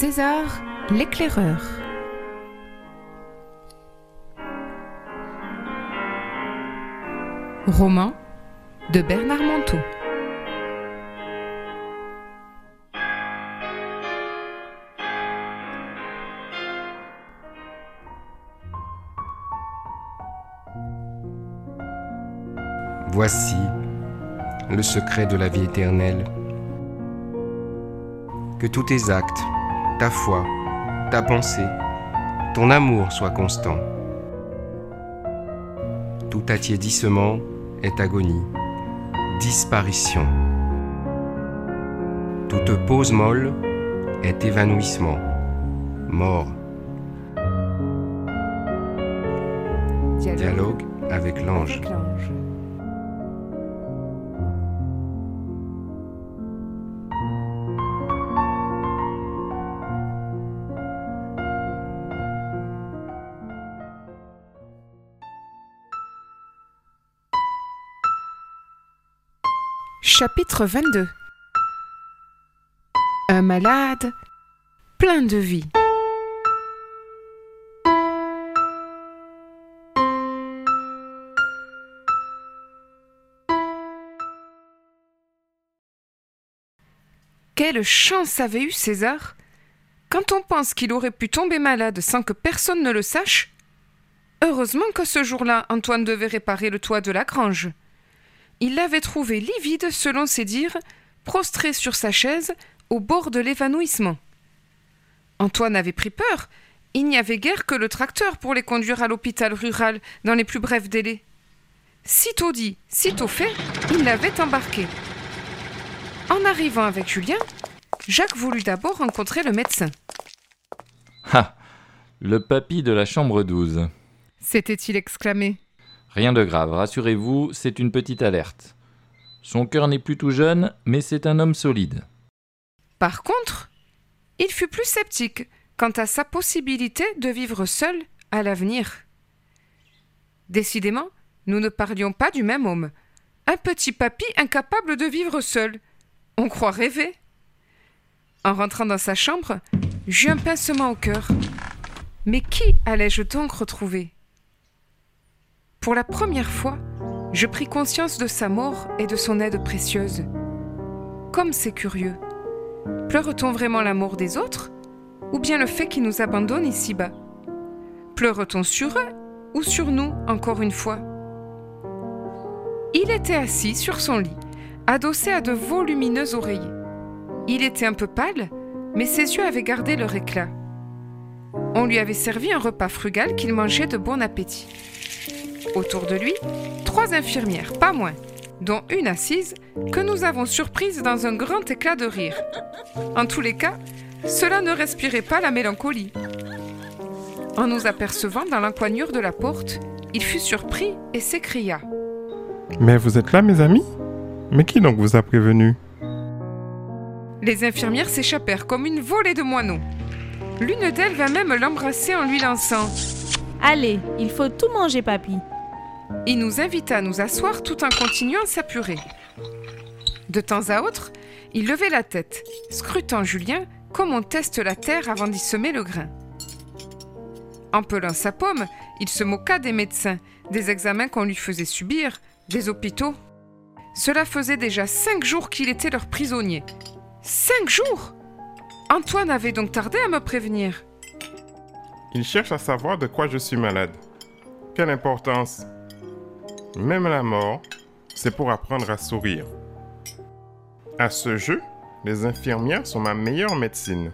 César l'éclaireur. Roman de Bernard Manteau. Voici le secret de la vie éternelle. Que tous tes actes, ta foi, ta pensée, ton amour soient constants. Tout attiédissement est agonie, disparition. Toute pause molle est évanouissement, mort. Dialogue avec l'ange. Chapitre 22 Un malade plein de vie. Quelle chance avait eu César? Quand on pense qu'il aurait pu tomber malade sans que personne ne le sache Heureusement que ce jour-là, Antoine devait réparer le toit de la grange. Il l'avait trouvé livide, selon ses dires, prostré sur sa chaise, au bord de l'évanouissement. Antoine avait pris peur. Il n'y avait guère que le tracteur pour les conduire à l'hôpital rural dans les plus brefs délais. Sitôt dit, sitôt fait, il l'avait embarqué. En arrivant avec Julien, Jacques voulut d'abord rencontrer le médecin. Ah Le papy de la chambre 12. S'était-il exclamé. Rien de grave, rassurez-vous, c'est une petite alerte. Son cœur n'est plus tout jeune, mais c'est un homme solide. Par contre, il fut plus sceptique quant à sa possibilité de vivre seul à l'avenir. Décidément, nous ne parlions pas du même homme. Un petit papy incapable de vivre seul. On croit rêver. En rentrant dans sa chambre, j'eus un pincement au cœur. Mais qui allais-je donc retrouver? Pour la première fois, je pris conscience de sa mort et de son aide précieuse. Comme c'est curieux. Pleure-t-on vraiment la mort des autres Ou bien le fait qu'ils nous abandonnent ici-bas? Pleure-t-on sur eux ou sur nous, encore une fois? Il était assis sur son lit, adossé à de volumineux oreillers. Il était un peu pâle, mais ses yeux avaient gardé leur éclat. On lui avait servi un repas frugal qu'il mangeait de bon appétit. Autour de lui, trois infirmières, pas moins, dont une assise, que nous avons surprise dans un grand éclat de rire. En tous les cas, cela ne respirait pas la mélancolie. En nous apercevant dans l'encoignure de la porte, il fut surpris et s'écria. Mais vous êtes là, mes amis? Mais qui donc vous a prévenu? Les infirmières s'échappèrent comme une volée de moineaux. L'une d'elles vint même l'embrasser en lui lançant. Allez, il faut tout manger, papy. Il nous invita à nous asseoir tout en continuant à s'apurer. De temps à autre, il levait la tête, scrutant Julien comme on teste la terre avant d'y semer le grain. En pelant sa pomme, il se moqua des médecins, des examens qu'on lui faisait subir, des hôpitaux. Cela faisait déjà cinq jours qu'il était leur prisonnier. Cinq jours Antoine avait donc tardé à me prévenir. Il cherche à savoir de quoi je suis malade. Quelle importance Même la mort, c'est pour apprendre à sourire. À ce jeu, les infirmières sont ma meilleure médecine.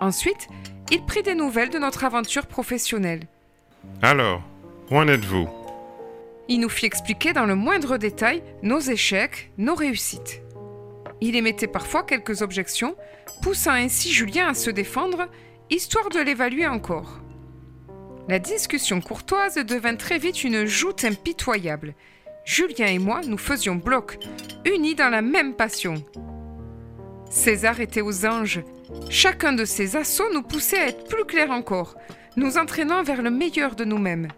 Ensuite, il prit des nouvelles de notre aventure professionnelle. Alors, où en êtes-vous? Il nous fit expliquer dans le moindre détail nos échecs, nos réussites. Il émettait parfois quelques objections, poussant ainsi Julien à se défendre, histoire de l'évaluer encore. La discussion courtoise devint très vite une joute impitoyable. Julien et moi nous faisions bloc, unis dans la même passion. César était aux anges. Chacun de ses assauts nous poussait à être plus clairs encore, nous entraînant vers le meilleur de nous-mêmes.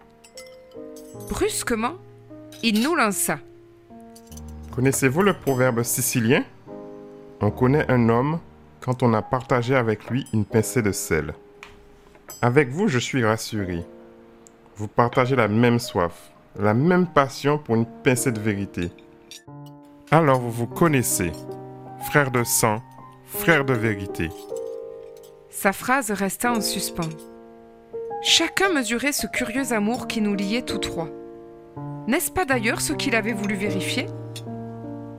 Brusquement, il nous lança. Connaissez-vous le proverbe sicilien? On connaît un homme quand on a partagé avec lui une pincée de sel. Avec vous, je suis rassuré. Vous partagez la même soif, la même passion pour une pincée de vérité. Alors vous vous connaissez, frère de sang, frère de vérité. Sa phrase resta en suspens. Chacun mesurait ce curieux amour qui nous liait tous trois. N'est-ce pas d'ailleurs ce qu'il avait voulu vérifier?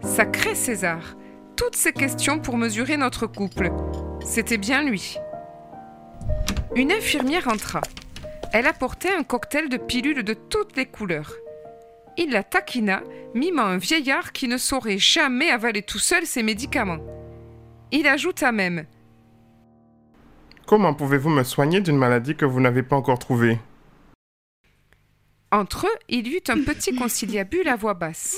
Sacré César Toutes ces questions pour mesurer notre couple. C'était bien lui. Une infirmière entra. Elle apportait un cocktail de pilules de toutes les couleurs. Il la taquina, mimant un vieillard qui ne saurait jamais avaler tout seul ses médicaments. Il ajouta même Comment pouvez-vous me soigner d'une maladie que vous n'avez pas encore trouvée? Entre eux, il y eut un petit conciliabule à voix basse,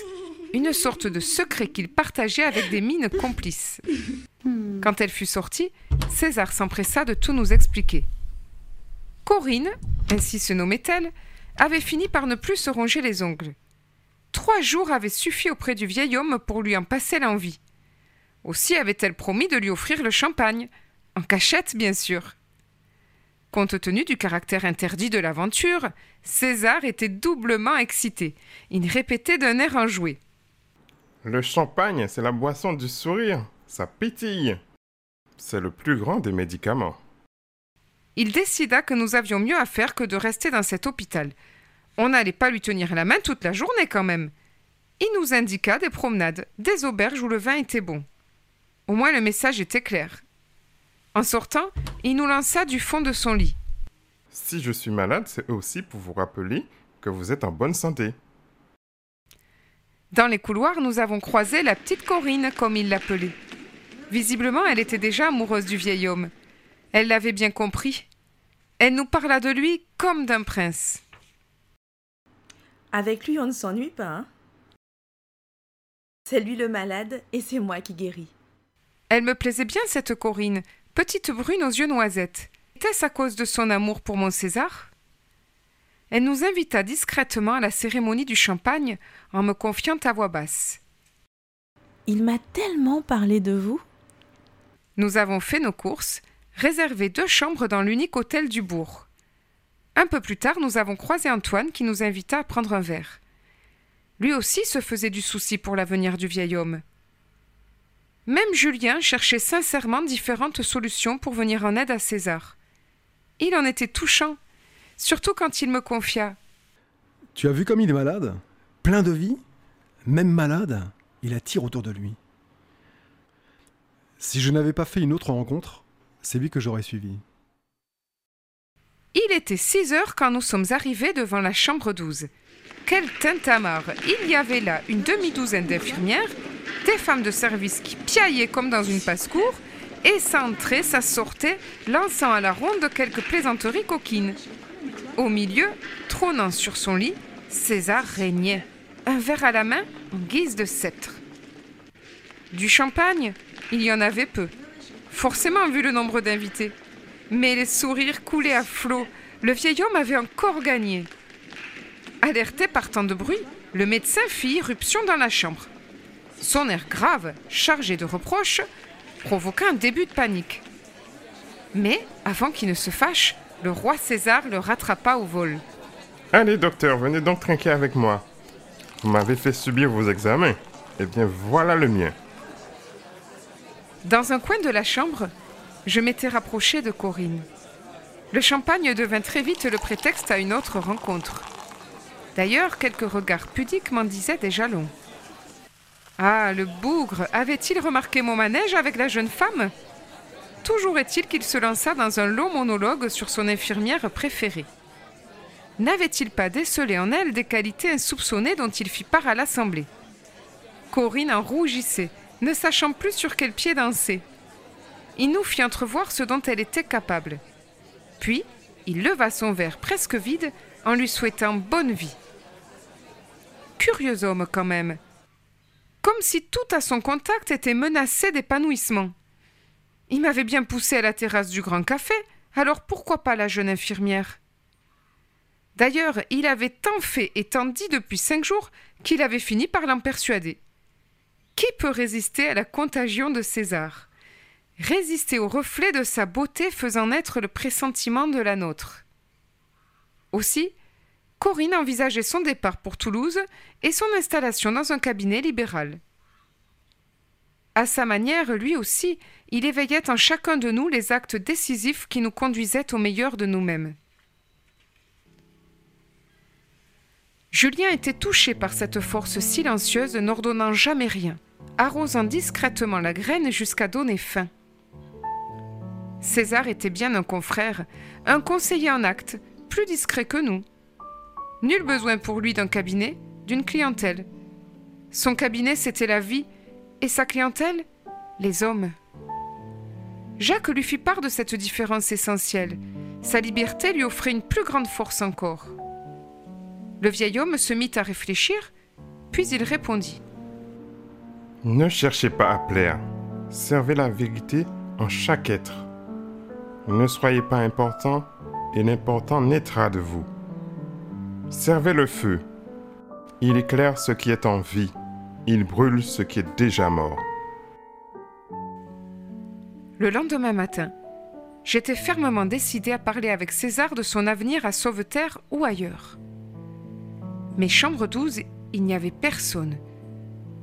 une sorte de secret qu'ils partageaient avec des mines complices. Quand elle fut sortie, César s'empressa de tout nous expliquer. Corinne, ainsi se nommait-elle, avait fini par ne plus se ronger les ongles. Trois jours avaient suffi auprès du vieil homme pour lui en passer l'envie. Aussi avait-elle promis de lui offrir le champagne, en cachette bien sûr. Compte tenu du caractère interdit de l'aventure, César était doublement excité. Il répétait d'un air enjoué. Le champagne, c'est la boisson du sourire. Ça pétille. C'est le plus grand des médicaments. Il décida que nous avions mieux à faire que de rester dans cet hôpital. On n'allait pas lui tenir la main toute la journée quand même. Il nous indiqua des promenades, des auberges où le vin était bon. Au moins le message était clair. En sortant, il nous lança du fond de son lit. Si je suis malade, c'est aussi pour vous rappeler que vous êtes en bonne santé. Dans les couloirs, nous avons croisé la petite Corinne, comme il l'appelait. Visiblement, elle était déjà amoureuse du vieil homme. Elle l'avait bien compris. Elle nous parla de lui comme d'un prince. Avec lui, on ne s'ennuie pas, hein C'est lui le malade et c'est moi qui guéris. Elle me plaisait bien, cette Corinne, petite brune aux yeux noisettes. Était-ce à cause de son amour pour mon César? Elle nous invita discrètement à la cérémonie du champagne en me confiant à voix basse. Il m'a tellement parlé de vous. Nous avons fait nos courses, réservé deux chambres dans l'unique hôtel du bourg. Un peu plus tard, nous avons croisé Antoine qui nous invita à prendre un verre. Lui aussi se faisait du souci pour l'avenir du vieil homme. Même Julien cherchait sincèrement différentes solutions pour venir en aide à César. Il en était touchant, surtout quand il me confia. Tu as vu comme il est malade? Plein de vie? Même malade, il attire autour de lui. Si je n'avais pas fait une autre rencontre, c'est lui que j'aurais suivi. Il était six heures quand nous sommes arrivés devant la chambre 12. Quel tintamarre Il y avait là une demi-douzaine d'infirmières, des femmes de service qui piaillaient comme dans une passe-cour, et ça entrait, ça sortait, lançant à la ronde quelques plaisanteries coquines. Au milieu, trônant sur son lit, César régnait, un verre à la main en guise de sceptre. Du champagne, il y en avait peu, forcément vu le nombre d'invités. Mais les sourires coulaient à flots. Le vieil homme avait encore gagné. Alerté par tant de bruit, le médecin fit irruption dans la chambre. Son air grave, chargé de reproches, provoqua un début de panique. Mais, avant qu'il ne se fâche, le roi César le rattrapa au vol. Allez, docteur, venez donc trinquer avec moi. Vous m'avez fait subir vos examens. Eh bien, voilà le mien. Dans un coin de la chambre, je m'étais rapproché de Corinne. Le champagne devint très vite le prétexte à une autre rencontre. D'ailleurs, quelques regards pudiques m'en disaient déjà long. Ah, le bougre avait-il remarqué mon manège avec la jeune femme? Toujours est-il qu'il se lança dans un long monologue sur son infirmière préférée. N'avait-il pas décelé en elle des qualités insoupçonnées dont il fit part à l'Assemblée? Corinne en rougissait, ne sachant plus sur quel pied danser. Il nous fit entrevoir ce dont elle était capable. Puis, il leva son verre presque vide en lui souhaitant bonne vie. Curieux homme quand même. Comme si tout à son contact était menacé d'épanouissement. Il m'avait bien poussé à la terrasse du grand café, alors pourquoi pas la jeune infirmière? D'ailleurs, il avait tant fait et tant dit depuis cinq jours qu'il avait fini par l'en persuader. Qui peut résister à la contagion de César? Résister au reflet de sa beauté faisant naître le pressentiment de la nôtre. Aussi, Corinne envisageait son départ pour Toulouse et son installation dans un cabinet libéral. À sa manière, lui aussi, il éveillait en chacun de nous les actes décisifs qui nous conduisaient au meilleur de nous-mêmes. Julien était touché par cette force silencieuse, n'ordonnant jamais rien, arrosant discrètement la graine jusqu'à donner fin. César était bien un confrère, un conseiller en acte, plus discret que nous. Nul besoin pour lui d'un cabinet, d'une clientèle. Son cabinet, c'était la vie, et sa clientèle, les hommes. Jacques lui fit part de cette différence essentielle. Sa liberté lui offrait une plus grande force encore. Le vieil homme se mit à réfléchir, puis il répondit. Ne cherchez pas à plaire. Servez la vérité en chaque être. Ne soyez pas important et l'important naîtra de vous. Servez le feu. Il éclaire ce qui est en vie. Il brûle ce qui est déjà mort. Le lendemain matin, j'étais fermement décidé à parler avec César de son avenir à Sauveterre ou ailleurs. Mais chambre 12, il n'y avait personne.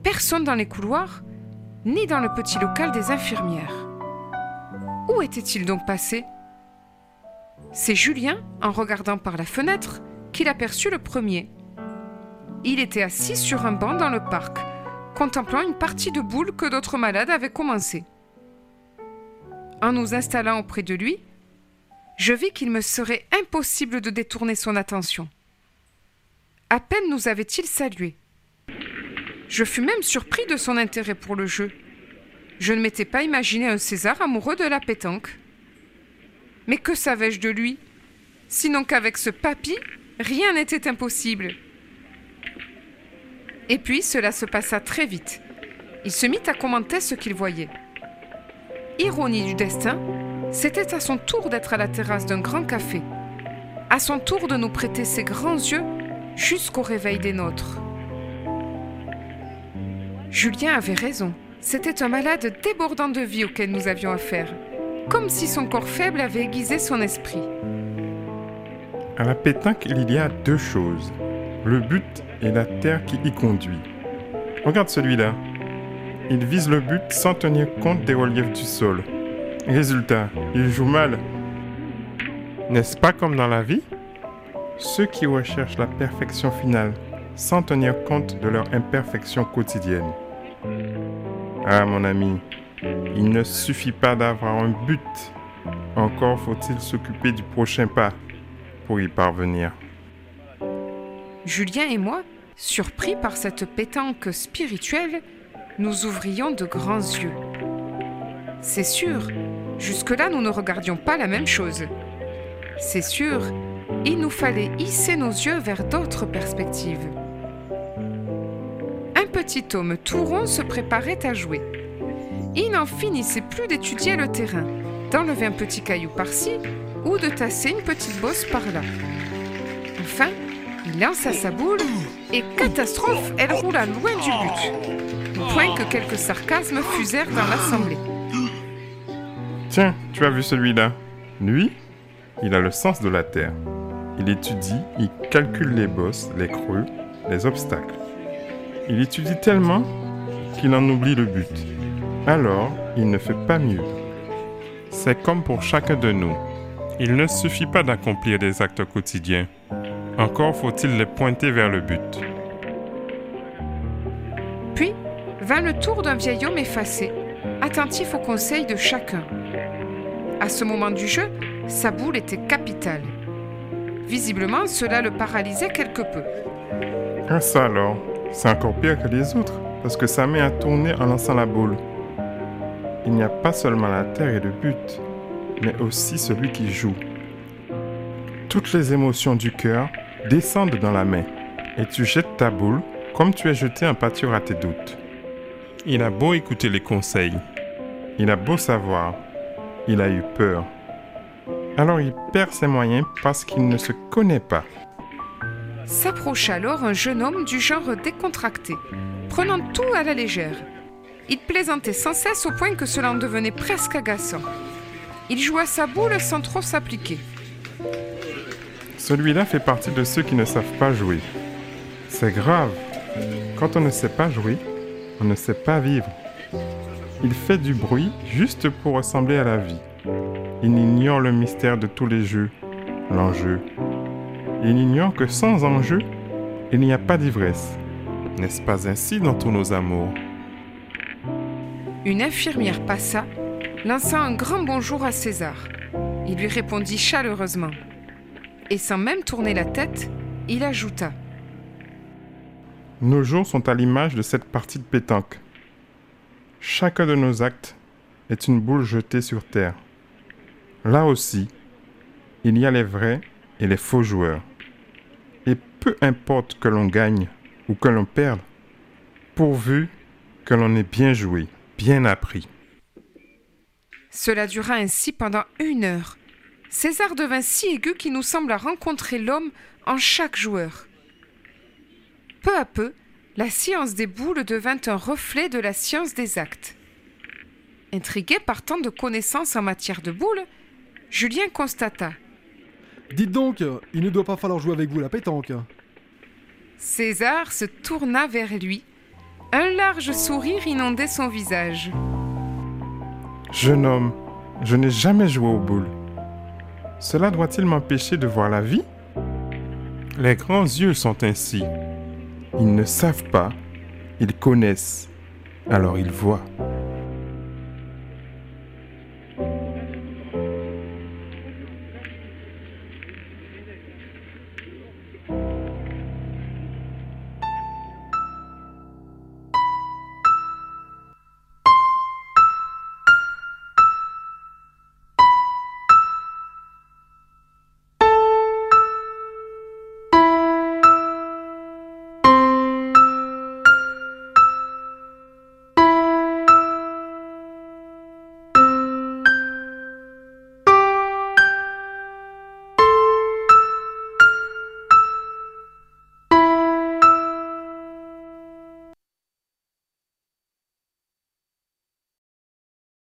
Personne dans les couloirs, ni dans le petit local des infirmières. Où était-il donc passé? C'est Julien, en regardant par la fenêtre, qu'il aperçut le premier. Il était assis sur un banc dans le parc, contemplant une partie de boule que d'autres malades avaient commencé. En nous installant auprès de lui, je vis qu'il me serait impossible de détourner son attention. À peine nous avait-il salués. Je fus même surpris de son intérêt pour le jeu. Je ne m'étais pas imaginé un César amoureux de la pétanque. Mais que savais-je de lui? Sinon qu'avec ce papy, rien n'était impossible. Et puis cela se passa très vite. Il se mit à commenter ce qu'il voyait. Ironie du destin, c'était à son tour d'être à la terrasse d'un grand café, à son tour de nous prêter ses grands yeux jusqu'au réveil des nôtres. Julien avait raison. C'était un malade débordant de vie auquel nous avions affaire, comme si son corps faible avait aiguisé son esprit. À la pétanque, il y a deux choses. Le but et la terre qui y conduit. Regarde celui-là. Il vise le but sans tenir compte des reliefs du sol. Résultat, il joue mal. N'est-ce pas comme dans la vie? Ceux qui recherchent la perfection finale sans tenir compte de leur imperfection quotidienne. Ah mon ami, il ne suffit pas d'avoir un but. Encore faut-il s'occuper du prochain pas pour y parvenir. Julien et moi, surpris par cette pétanque spirituelle, nous ouvrions de grands yeux. C'est sûr, jusque-là nous ne regardions pas la même chose. C'est sûr, il nous fallait hisser nos yeux vers d'autres perspectives. Petit homme tout rond se préparait à jouer. Il n'en finissait plus d'étudier le terrain, d'enlever un petit caillou par-ci ou de tasser une petite bosse par-là. Enfin, il lança sa boule et catastrophe, elle roula loin du but. Point que quelques sarcasmes fusèrent dans l'assemblée. Tiens, tu as vu celui-là Lui, il a le sens de la terre. Il étudie, il calcule les bosses, les creux, les obstacles. Il étudie tellement qu'il en oublie le but. Alors, il ne fait pas mieux. C'est comme pour chacun de nous. Il ne suffit pas d'accomplir des actes quotidiens. Encore faut-il les pointer vers le but. Puis vint le tour d'un vieil homme effacé, attentif aux conseils de chacun. À ce moment du jeu, sa boule était capitale. Visiblement, cela le paralysait quelque peu. Ah ça alors, c'est encore pire que les autres, parce que ça met à tourner en lançant la boule. Il n'y a pas seulement la terre et le but, mais aussi celui qui joue. Toutes les émotions du cœur descendent dans la main, et tu jettes ta boule comme tu es jeté un pâture à tes doutes. Il a beau écouter les conseils, il a beau savoir, il a eu peur. Alors il perd ses moyens parce qu'il ne se connaît pas. S'approcha alors un jeune homme du genre décontracté, prenant tout à la légère. Il plaisantait sans cesse au point que cela en devenait presque agaçant. Il jouait à sa boule sans trop s'appliquer. Celui-là fait partie de ceux qui ne savent pas jouer. C'est grave. Quand on ne sait pas jouer, on ne sait pas vivre. Il fait du bruit juste pour ressembler à la vie. Il ignore le mystère de tous les jeux, l'enjeu. Il ignore que sans enjeu, il n'y a pas d'ivresse. N'est-ce pas ainsi dans tous nos amours? Une infirmière passa, lança un grand bonjour à César. Il lui répondit chaleureusement. Et sans même tourner la tête, il ajouta Nos jours sont à l'image de cette partie de pétanque. Chacun de nos actes est une boule jetée sur terre. Là aussi, il y a les vrais et les faux joueurs. Et peu importe que l'on gagne ou que l'on perde, pourvu que l'on ait bien joué, bien appris. Cela dura ainsi pendant une heure. César devint si aigu qu'il nous sembla rencontrer l'homme en chaque joueur. Peu à peu, la science des boules devint un reflet de la science des actes. Intrigué par tant de connaissances en matière de boules, Julien constata. Dites donc, il ne doit pas falloir jouer avec vous la pétanque. César se tourna vers lui. Un large sourire inondait son visage. Jeune homme, je n'ai jamais joué aux boules. Cela doit-il m'empêcher de voir la vie? Les grands yeux sont ainsi. Ils ne savent pas, ils connaissent, alors ils voient.